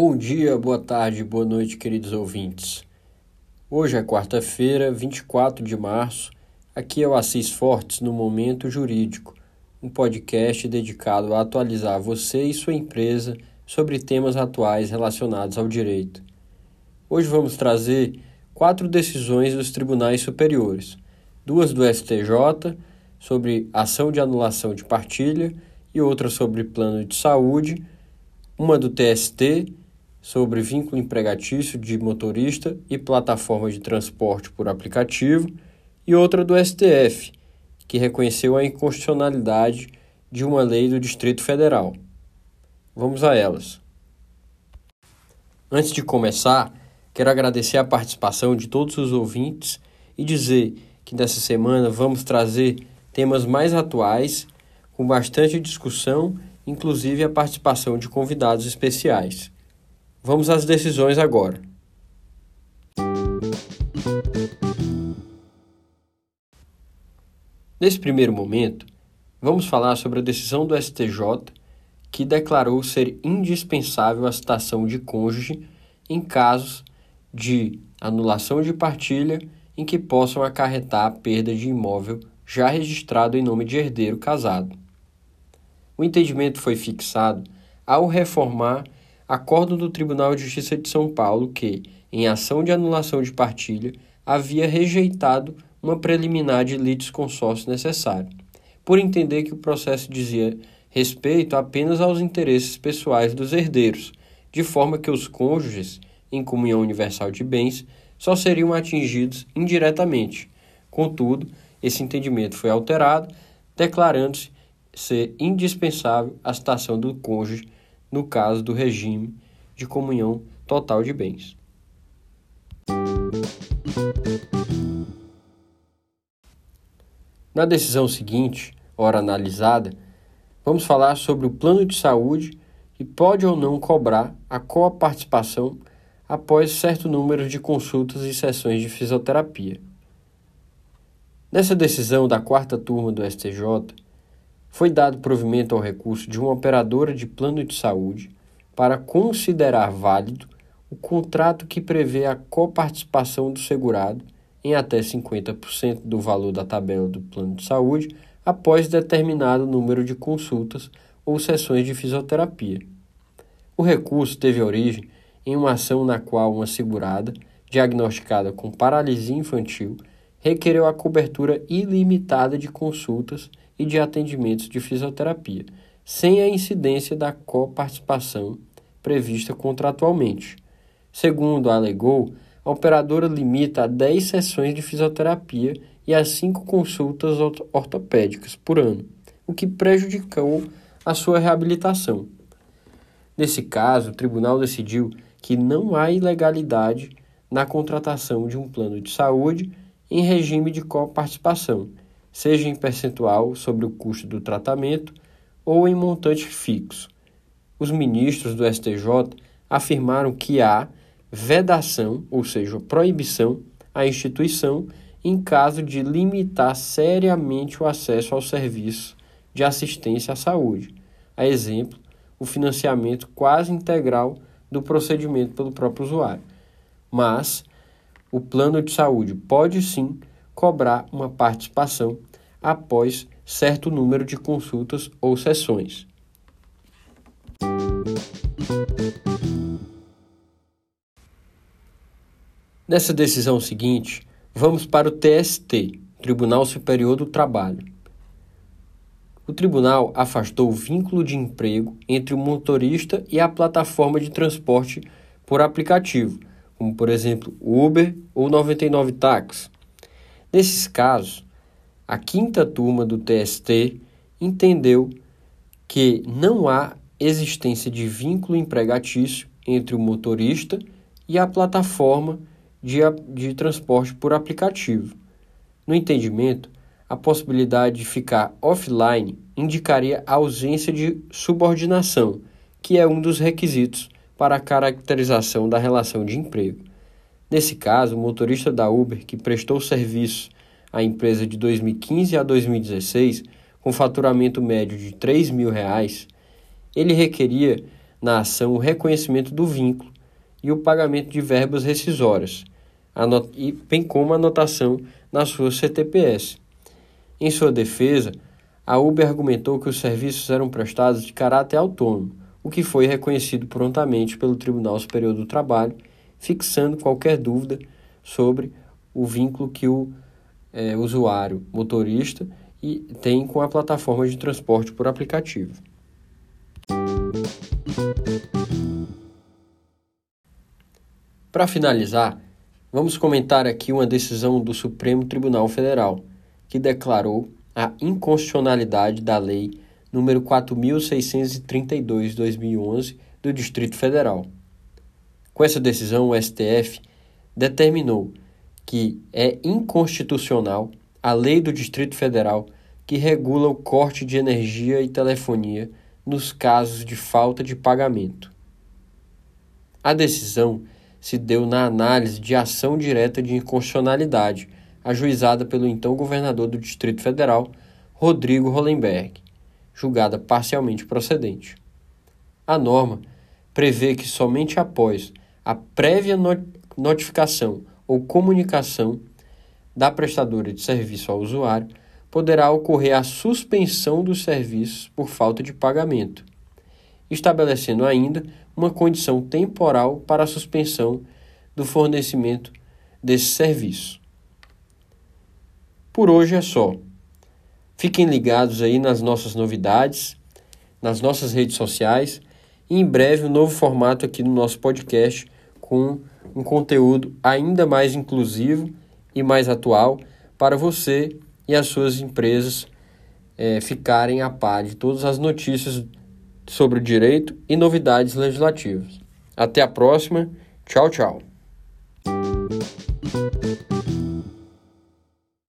Bom dia, boa tarde, boa noite, queridos ouvintes. Hoje é quarta-feira, 24 de março. Aqui é o Assis Fortes no Momento Jurídico, um podcast dedicado a atualizar você e sua empresa sobre temas atuais relacionados ao direito. Hoje vamos trazer quatro decisões dos tribunais superiores: duas do STJ sobre ação de anulação de partilha e outra sobre plano de saúde, uma do TST sobre vínculo empregatício de motorista e plataforma de transporte por aplicativo, e outra do STF, que reconheceu a inconstitucionalidade de uma lei do Distrito Federal. Vamos a elas. Antes de começar, quero agradecer a participação de todos os ouvintes e dizer que nessa semana vamos trazer temas mais atuais, com bastante discussão, inclusive a participação de convidados especiais. Vamos às decisões agora. Nesse primeiro momento, vamos falar sobre a decisão do STJ que declarou ser indispensável a citação de cônjuge em casos de anulação de partilha em que possam acarretar a perda de imóvel já registrado em nome de herdeiro casado. O entendimento foi fixado ao reformar acordo do Tribunal de Justiça de São Paulo que, em ação de anulação de partilha, havia rejeitado uma preliminar de litisconsórcio necessário, por entender que o processo dizia respeito apenas aos interesses pessoais dos herdeiros, de forma que os cônjuges, em comunhão universal de bens, só seriam atingidos indiretamente. Contudo, esse entendimento foi alterado, declarando-se ser indispensável a citação do cônjuge no caso do regime de comunhão total de bens. Na decisão seguinte, ora analisada, vamos falar sobre o plano de saúde que pode ou não cobrar a coparticipação após certo número de consultas e sessões de fisioterapia. Nessa decisão da quarta turma do STJ, foi dado provimento ao recurso de uma operadora de plano de saúde para considerar válido o contrato que prevê a coparticipação do segurado em até 50% do valor da tabela do plano de saúde após determinado número de consultas ou sessões de fisioterapia. O recurso teve origem em uma ação na qual uma segurada, diagnosticada com paralisia infantil, requereu a cobertura ilimitada de consultas e de atendimentos de fisioterapia, sem a incidência da coparticipação prevista contratualmente. Segundo alegou, a operadora limita a 10 sessões de fisioterapia e a 5 consultas ortopédicas por ano, o que prejudicou a sua reabilitação. Nesse caso, o tribunal decidiu que não há ilegalidade na contratação de um plano de saúde em regime de coparticipação, seja em percentual sobre o custo do tratamento ou em montante fixo. Os ministros do STJ afirmaram que há vedação, ou seja, proibição à instituição em caso de limitar seriamente o acesso ao serviço de assistência à saúde, a exemplo, o financiamento quase integral do procedimento pelo próprio usuário. Mas o plano de saúde pode sim cobrar uma participação após certo número de consultas ou sessões. Nessa decisão seguinte, vamos para o TST, Tribunal Superior do Trabalho. O tribunal afastou o vínculo de emprego entre o motorista e a plataforma de transporte por aplicativo, como por exemplo Uber ou 99 Táxi. Nesses casos, a quinta turma do TST entendeu que não há existência de vínculo empregatício entre o motorista e a plataforma de, de transporte por aplicativo. No entendimento, a possibilidade de ficar offline indicaria a ausência de subordinação, que é um dos requisitos para a caracterização da relação de emprego. Nesse caso, o motorista da Uber que prestou serviço à empresa de 2015 a 2016, com faturamento médio de 3 mil reais, ele requeria na ação o reconhecimento do vínculo e o pagamento de verbas rescisórias, e bem como a anotação na sua CTPS. Em sua defesa, a Uber argumentou que os serviços eram prestados de caráter autônomo, o que foi reconhecido prontamente pelo Tribunal Superior do Trabalho, fixando qualquer dúvida sobre o vínculo que o é, usuário motorista e tem com a plataforma de transporte por aplicativo. Para finalizar, vamos comentar aqui uma decisão do Supremo Tribunal Federal, que declarou a inconstitucionalidade da Lei número 4632/2011 do Distrito Federal. Com essa decisão, o STF determinou que é inconstitucional a Lei do Distrito Federal que regula o corte de energia e telefonia nos casos de falta de pagamento. A decisão se deu na análise de ação direta de inconstitucionalidade, ajuizada pelo então governador do Distrito Federal, Rodrigo Hollenberg, julgada parcialmente procedente. A norma prevê que somente após a prévia notificação ou comunicação da prestadora de serviço ao usuário poderá ocorrer a suspensão dos serviços por falta de pagamento, estabelecendo ainda uma condição temporal para a suspensão do fornecimento desse serviço. Por hoje é só. Fiquem ligados aí nas nossas novidades, nas nossas redes sociais e em breve um novo formato aqui no nosso podcast com um conteúdo ainda mais inclusivo e mais atual para você e as suas empresas é, ficarem a par de todas as notícias sobre o direito e novidades legislativas. Até a próxima. Tchau, tchau.